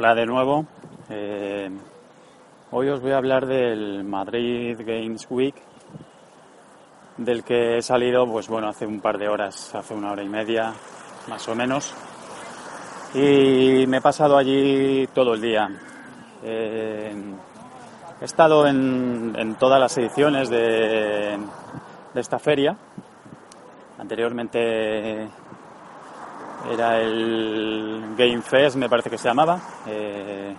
Hola de nuevo. Eh, hoy os voy a hablar del Madrid Games Week, del que he salido, pues bueno, hace un par de horas, hace una hora y media, más o menos. Y me he pasado allí todo el día. Eh, he estado en, todas las ediciones de esta feria. Anteriormente era el Game Fest, me parece que se llamaba. Eh,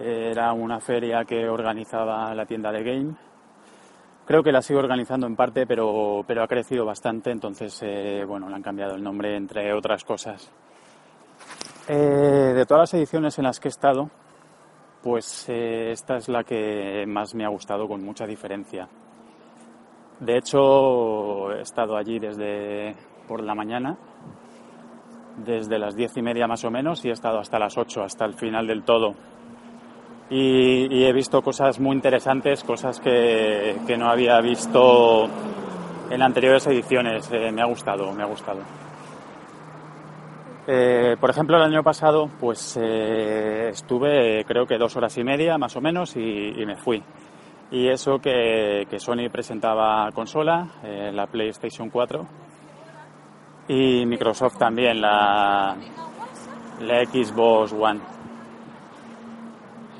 era una feria que organizaba la tienda de Game. Creo que la sigo organizando en parte, pero, pero ha crecido bastante, entonces, eh, bueno, le han cambiado el nombre, entre otras cosas. Eh, de todas las ediciones en las que he estado, pues esta es la que más me ha gustado con mucha diferencia. De hecho, he estado allí desde por la mañana desde las diez y media más o menos y he estado hasta las ocho, hasta el final del todo. Y, y he visto cosas muy interesantes, cosas que, que, no había visto en anteriores ediciones. Eh, me ha gustado, me ha gustado. Eh, por ejemplo, el año pasado, pues eh, estuve creo que dos horas y media más o menos y, y me fui. Y eso que, que Sony presentaba consola, eh, la PlayStation 4, y Microsoft también, la, la Xbox One.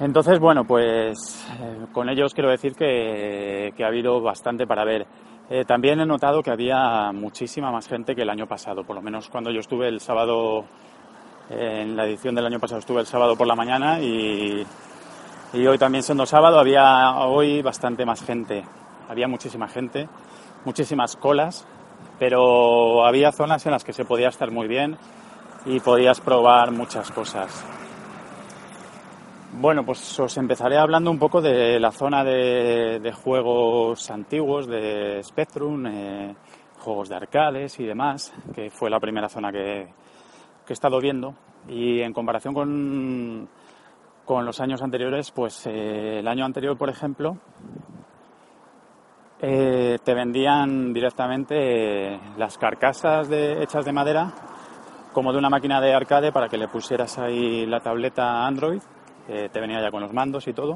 Entonces, bueno, pues eh, con ellos quiero decir que, que, ha habido bastante para ver. Eh, también he notado que había muchísima más gente que el año pasado, por lo menos cuando yo estuve el sábado, en la edición del año pasado estuve el sábado por la mañana y, y hoy también siendo sábado había hoy bastante más gente. Había muchísima gente, muchísimas colas pero había zonas en las que se podía estar muy bien y podías probar muchas cosas. Bueno, pues os empezaré hablando un poco de la zona de, juegos antiguos, de Spectrum, eh, juegos de arcades y demás, que fue la primera zona que, que he estado viendo. Y en comparación con, con los años anteriores, pues eh, el año anterior, por ejemplo, eh, te vendían directamente las carcasas de, hechas de madera como de una máquina de arcade para que le pusieras ahí la tableta Android, eh, te venía ya con los mandos y todo.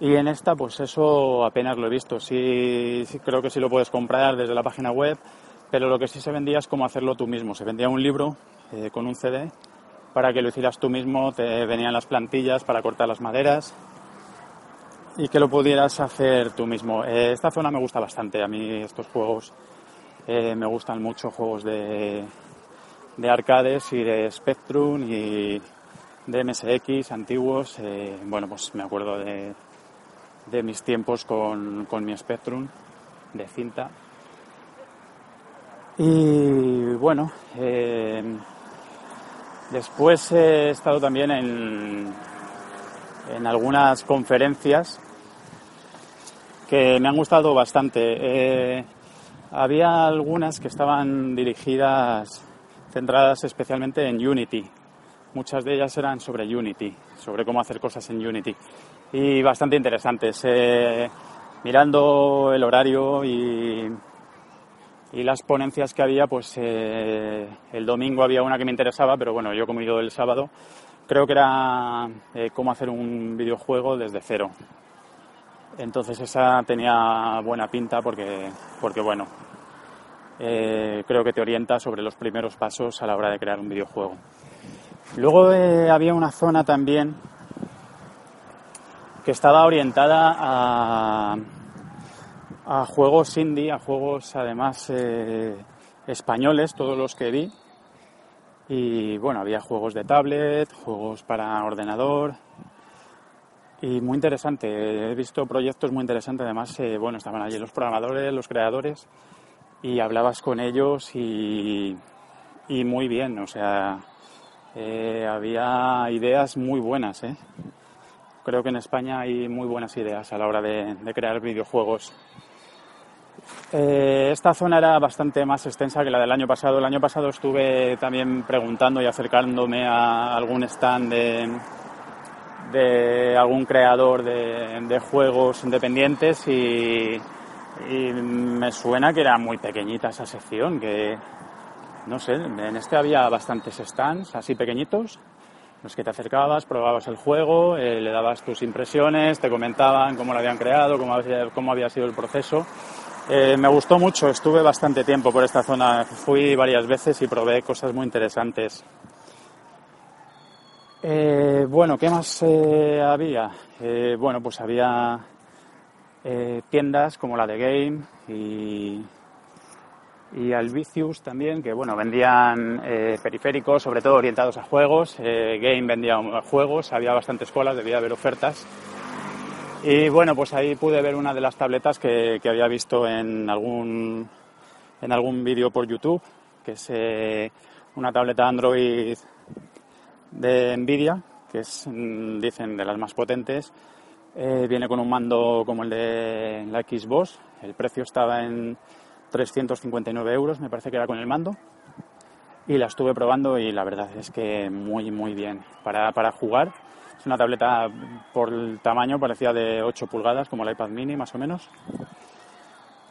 Y en esta, pues eso apenas lo he visto. Sí, creo que sí lo puedes comprar desde la página web, pero lo que sí se vendía es cómo hacerlo tú mismo. Se vendía un libro eh, con un CD para que lo hicieras tú mismo, te venían las plantillas para cortar las maderas y que lo pudieras hacer tú mismo. Eh, esta zona me gusta bastante, a mí estos juegos eh, me gustan mucho, juegos de, de, arcades y de Spectrum y de MSX antiguos. Eh, bueno, pues me acuerdo de, de mis tiempos con, con, mi Spectrum de cinta. Y bueno, después he estado también en, en algunas conferencias que me han gustado bastante. Eh, había algunas que estaban dirigidas, centradas especialmente en Unity. Muchas de ellas eran sobre Unity, sobre cómo hacer cosas en Unity. Y bastante interesantes. Eh, mirando el horario y, y, las ponencias que había, pues eh, el domingo había una que me interesaba, pero bueno, yo como he ido el sábado, creo que era eh, cómo hacer un videojuego desde cero. Entonces esa tenía buena pinta porque, porque bueno, eh, creo que te orienta sobre los primeros pasos a la hora de crear un videojuego. Luego eh, había una zona también que estaba orientada a, juegos indie, a juegos además españoles, todos los que vi, y bueno, había juegos de tablet, juegos para ordenador. Y muy interesante, he visto proyectos muy interesantes, además, eh, bueno, estaban allí los programadores, los creadores, y hablabas con ellos y, y muy bien, o sea, eh, había ideas muy buenas. ¿eh? Creo que en España hay muy buenas ideas a la hora de, crear videojuegos. Eh, esta zona era bastante más extensa que la del año pasado. El año pasado estuve también preguntando y acercándome a algún stand de, algún creador de, juegos independientes y, y, me suena que era muy pequeñita esa sección, que no sé, en este había bastantes stands así pequeñitos, los que te acercabas, probabas el juego, eh, le dabas tus impresiones, te comentaban cómo lo habían creado, cómo había, cómo había sido el proceso. Eh, me gustó mucho, estuve bastante tiempo por esta zona, fui varias veces y probé cosas muy interesantes. Eh, bueno, ¿qué más había? bueno, pues había tiendas como la de Game y y también, que bueno, vendían eh, periféricos, sobre todo orientados a juegos. Eh, Game vendía juegos, había bastantes colas, debía haber ofertas. Y bueno, pues ahí pude ver una de las tabletas que, que había visto en algún, en algún vídeo por YouTube, que es eh, una tableta Android de Nvidia, que es, mm, dicen, de las más potentes. viene con un mando como el de la Xbox. El precio estaba en 359 euros, me parece que era con el mando. Y la estuve probando y la verdad es que muy, muy bien. Para, para jugar, es una tableta por el tamaño, parecía de 8 pulgadas, como el iPad mini más o menos.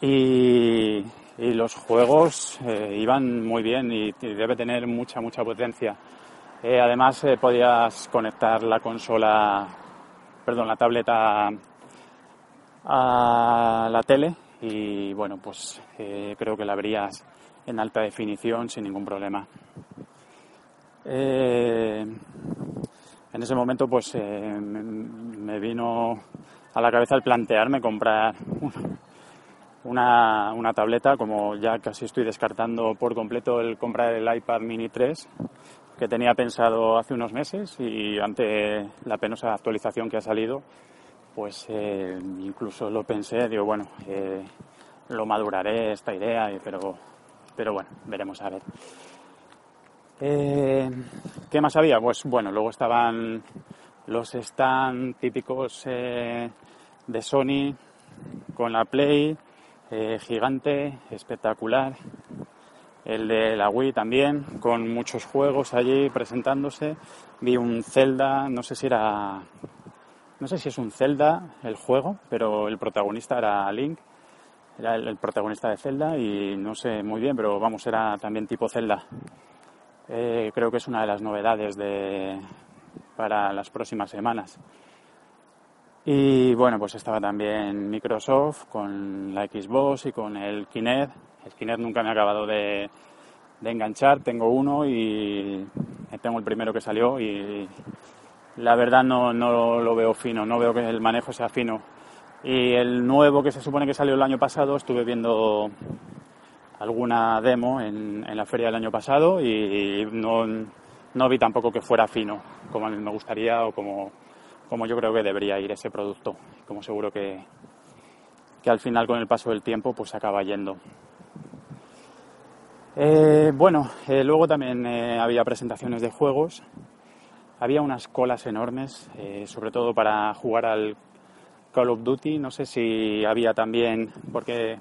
Y, los juegos eh, iban muy bien y, debe tener mucha, mucha potencia. Eh, además, eh, podías conectar la consola, perdón, la tableta a la tele y bueno, pues creo que la verías en alta definición sin ningún problema. En ese momento pues eh, me vino a la cabeza el plantearme comprar una, una, tableta, como ya casi estoy descartando por completo el comprar el iPad mini 3 que tenía pensado hace unos meses y ante la penosa actualización que ha salido pues eh, incluso lo pensé, digo, bueno, eh, lo maduraré esta idea, pero, pero bueno, veremos a ver. Eh, ¿Qué más había? Pues bueno, luego estaban los stand típicos de Sony con la Play, gigante, espectacular. El de la Wii también, con muchos juegos allí presentándose. Vi un Zelda, no sé si era no sé si es un Zelda el juego, pero el protagonista era Link, era el, protagonista de Zelda y no sé muy bien, pero vamos, era también tipo Zelda. Eh, creo que es una de las novedades de, para las próximas semanas. Y bueno, pues estaba también Microsoft con la Xbox y con el Kinect. El Kinect nunca me ha acabado de, de enganchar, tengo uno y tengo el primero que salió y la verdad no, no lo veo fino, no veo que el manejo sea fino. Y el nuevo que se supone que salió el año pasado, estuve viendo alguna demo en, la feria del año pasado y no, no, vi tampoco que fuera fino, como me gustaría o como, como yo creo que debería ir ese producto, como seguro que, que al final con el paso del tiempo pues acaba yendo. Eh, bueno, eh, luego también eh, había presentaciones de juegos había unas colas enormes, sobre todo para jugar al Call of Duty. No sé si había también, porque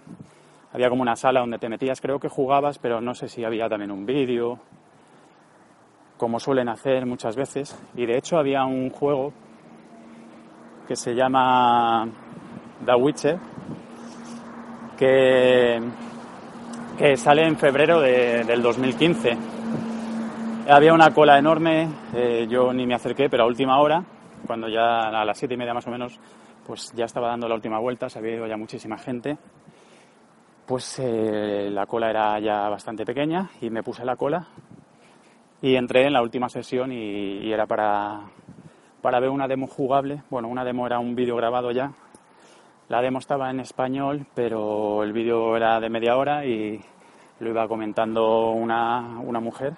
había como una sala donde te metías, creo que jugabas, pero no sé si había también un vídeo, como suelen hacer muchas veces. Y de hecho había un juego que se llama The Witcher, que, que sale en febrero del 2015 había una cola enorme, eh, yo ni me acerqué, pero a última hora, cuando ya a las siete y media más o menos, pues ya estaba dando la última vuelta, se había ido ya muchísima gente, pues eh, la cola era ya bastante pequeña y me puse la cola y entré en la última sesión y, era para, para ver una demo jugable. Bueno, una demo era un vídeo grabado ya. La demo estaba en español, pero el vídeo era de media hora y lo iba comentando una, una mujer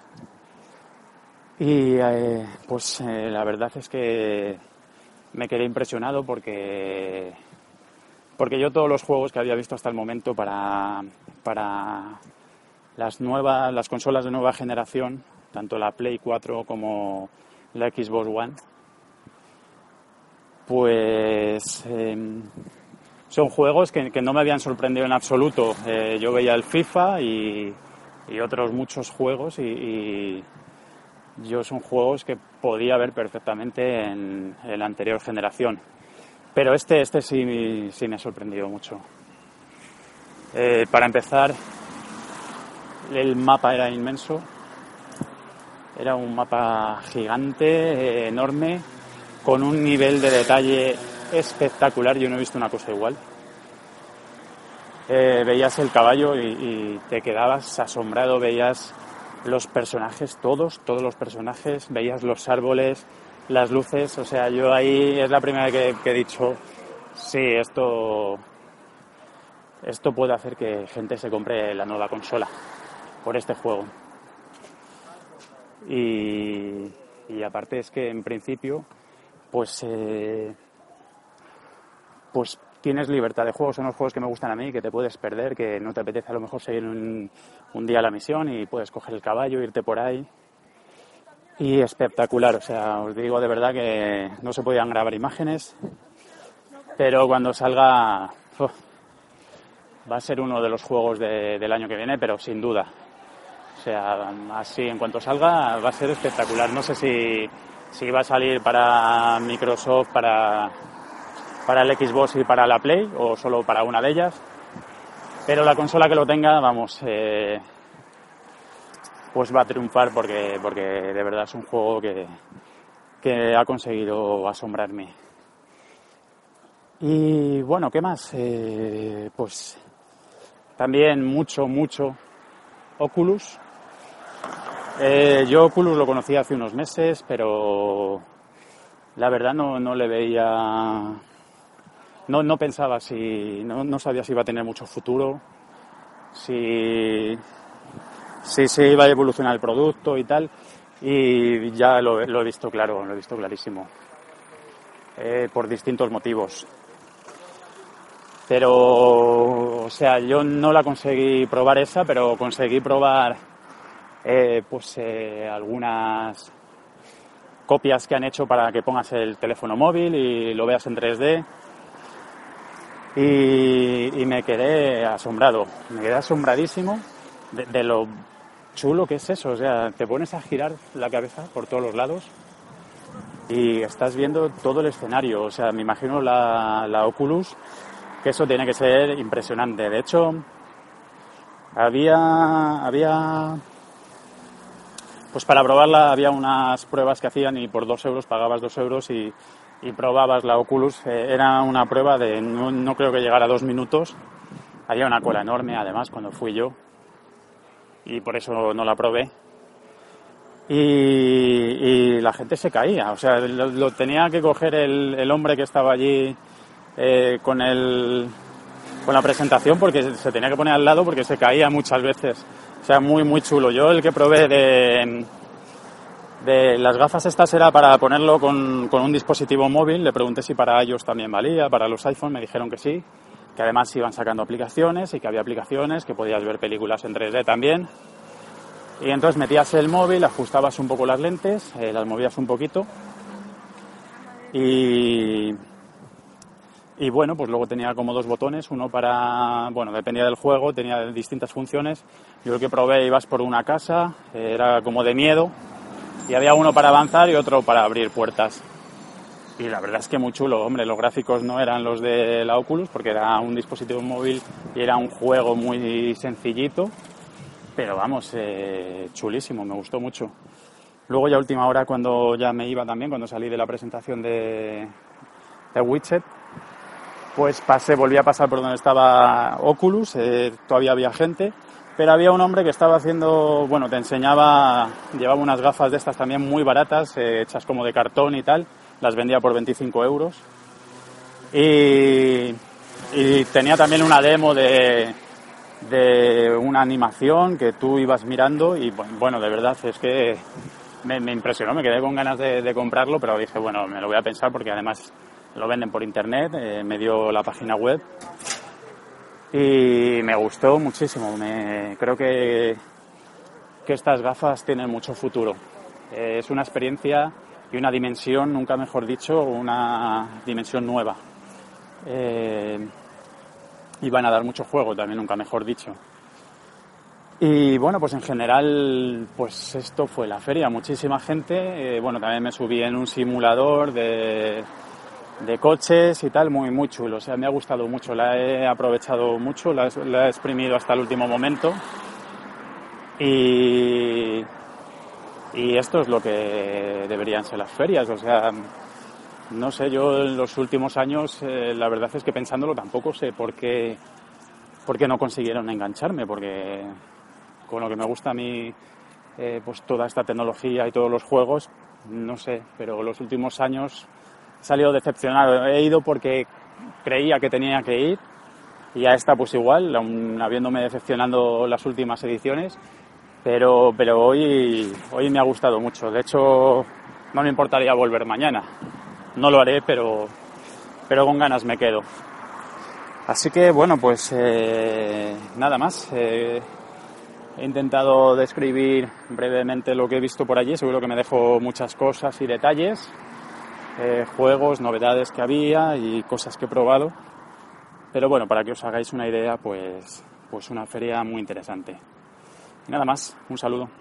y eh, pues eh, la verdad es que me quedé impresionado porque, porque yo todos los juegos que había visto hasta el momento para, para las nuevas, las consolas de nueva generación, tanto la Play 4 como la Xbox One, pues em, son juegos que, no me habían sorprendido en absoluto. Eh, yo veía el FIFA y, otros muchos juegos y, yo son juegos que podía ver perfectamente en, la anterior generación. Pero este, este sí, sí me ha sorprendido mucho. Eh, para empezar, el mapa era inmenso. Era un mapa gigante, enorme, con un nivel de detalle espectacular. Yo no he visto una cosa igual. Eh, veías el caballo y, te quedabas asombrado, veías los personajes, todos, todos los personajes, veías los árboles, las luces. O sea, yo ahí es la primera vez que he dicho, sí, esto esto puede hacer que gente se compre la nueva consola por este juego. Y, aparte es que en principio, pues, eh, pues tienes libertad de juego. Son los juegos que me gustan a mí, que te puedes perder, que no te apetece a lo mejor seguir un, un día la misión y puedes coger el caballo, irte por ahí. Y espectacular, o sea, os digo de verdad que no se podían grabar imágenes, pero cuando salga va a ser uno de los juegos del año que viene, pero sin duda. O sea, así en cuanto salga va a ser espectacular. No sé si, si va a salir para Microsoft, para, para el Xbox y para la Play, o solo para una de ellas. Pero la consola que lo tenga, vamos, eh, pues va a triunfar porque, porque de verdad es un juego que, que ha conseguido asombrarme. Y bueno, ¿qué más? Eh, pues también mucho, mucho Oculus. Eh, yo Oculus lo conocí hace unos meses, pero la verdad no, no le veía, no, no pensaba si, no, no, sabía si iba a tener mucho futuro, si, si se iba a evolucionar el producto y tal, y ya lo, he visto claro, lo he visto clarísimo, eh, por distintos motivos. Pero, o sea, yo no la conseguí probar esa, pero conseguí probar eh, pues eh, algunas copias que han hecho para que pongas el teléfono móvil y lo veas en 3D. Y, me quedé asombrado, me quedé asombradísimo de, lo chulo que es eso. O sea, te pones a girar la cabeza por todos los lados y estás viendo todo el escenario. O sea, me imagino la, Oculus que eso tiene que ser impresionante. De hecho, había, había, pues para probarla había unas pruebas que hacían y por dos euros pagabas dos euros y, probabas la Oculus. Eh, era una prueba de, no, creo que llegara a dos minutos. Había una cola enorme, además, cuando fui yo. Y por eso no la probé. Y, la gente se caía. O sea, lo, tenía que coger el, el hombre que estaba allí eh, con, el, con la presentación porque se tenía que poner al lado porque se caía muchas veces. O sea, muy, muy chulo. Yo el que probé de, de las gafas estas era para ponerlo con, con un dispositivo móvil. Le pregunté si para ellos también valía, para los iPhone me dijeron que sí, que además iban sacando aplicaciones y que había aplicaciones, que podías ver películas en 3D también. Y entonces metías el móvil, ajustabas un poco las lentes, eh, las movías un poquito y, y bueno, pues luego tenía como dos botones, uno para, bueno, dependía del juego, tenía distintas funciones. Yo el que probé ibas por una casa, era como de miedo, y había uno para avanzar y otro para abrir puertas. Y la verdad es que muy chulo, hombre, los gráficos no eran los de la Oculus porque era un dispositivo móvil y era un juego muy sencillito, pero vamos, eh, chulísimo, me gustó mucho. Luego ya última hora cuando ya me iba también, cuando salí de la presentación de, de Widget, pues pasé, volví a pasar por donde estaba Oculus, eh, todavía había gente, pero había un hombre que estaba haciendo, bueno, te enseñaba, llevaba unas gafas de estas también muy baratas, eh, hechas como de cartón y tal, las vendía por 25 euros. Y, tenía también una demo de, de una animación que tú ibas mirando y bueno, de verdad es que me, impresionó, me quedé con ganas de comprarlo, pero dije, bueno, me lo voy a pensar porque además lo venden por internet, eh, me dio la página web y me gustó muchísimo. Me, creo que, que estas gafas tienen mucho futuro. Eh, es una experiencia y una dimensión, nunca mejor dicho, una dimensión nueva. Eh, y van a dar mucho juego también, nunca mejor dicho. Y bueno, pues en general, pues esto fue la feria, muchísima gente. Eh, bueno, también me subí en un simulador de, de coches y tal, muy, muy chulo. O sea, me ha gustado mucho, la he aprovechado mucho, la, he exprimido hasta el último momento. Y, y esto es lo que deberían ser las ferias. O sea, no sé, yo en los últimos años, eh, la verdad es que pensándolo tampoco sé por qué, por qué no consiguieron engancharme, porque con lo que me gusta a mí, eh, pues toda esta tecnología y todos los juegos, no sé, pero los últimos años he salido decepcionado. He ido porque creía que tenía que ir y a esta pues igual, aún habiéndome decepcionando las últimas ediciones, pero, pero hoy, hoy me ha gustado mucho. De hecho, no me importaría volver mañana. No lo haré, pero, pero con ganas me quedo. Así que bueno, pues eh, nada más. Eh, He intentado describir brevemente lo que he visto por allí, seguro que me dejo muchas cosas y detalles, eh, juegos, novedades que había y cosas que he probado. Pero bueno, para que os hagáis una idea, pues, pues una feria muy interesante. Nada más, un saludo.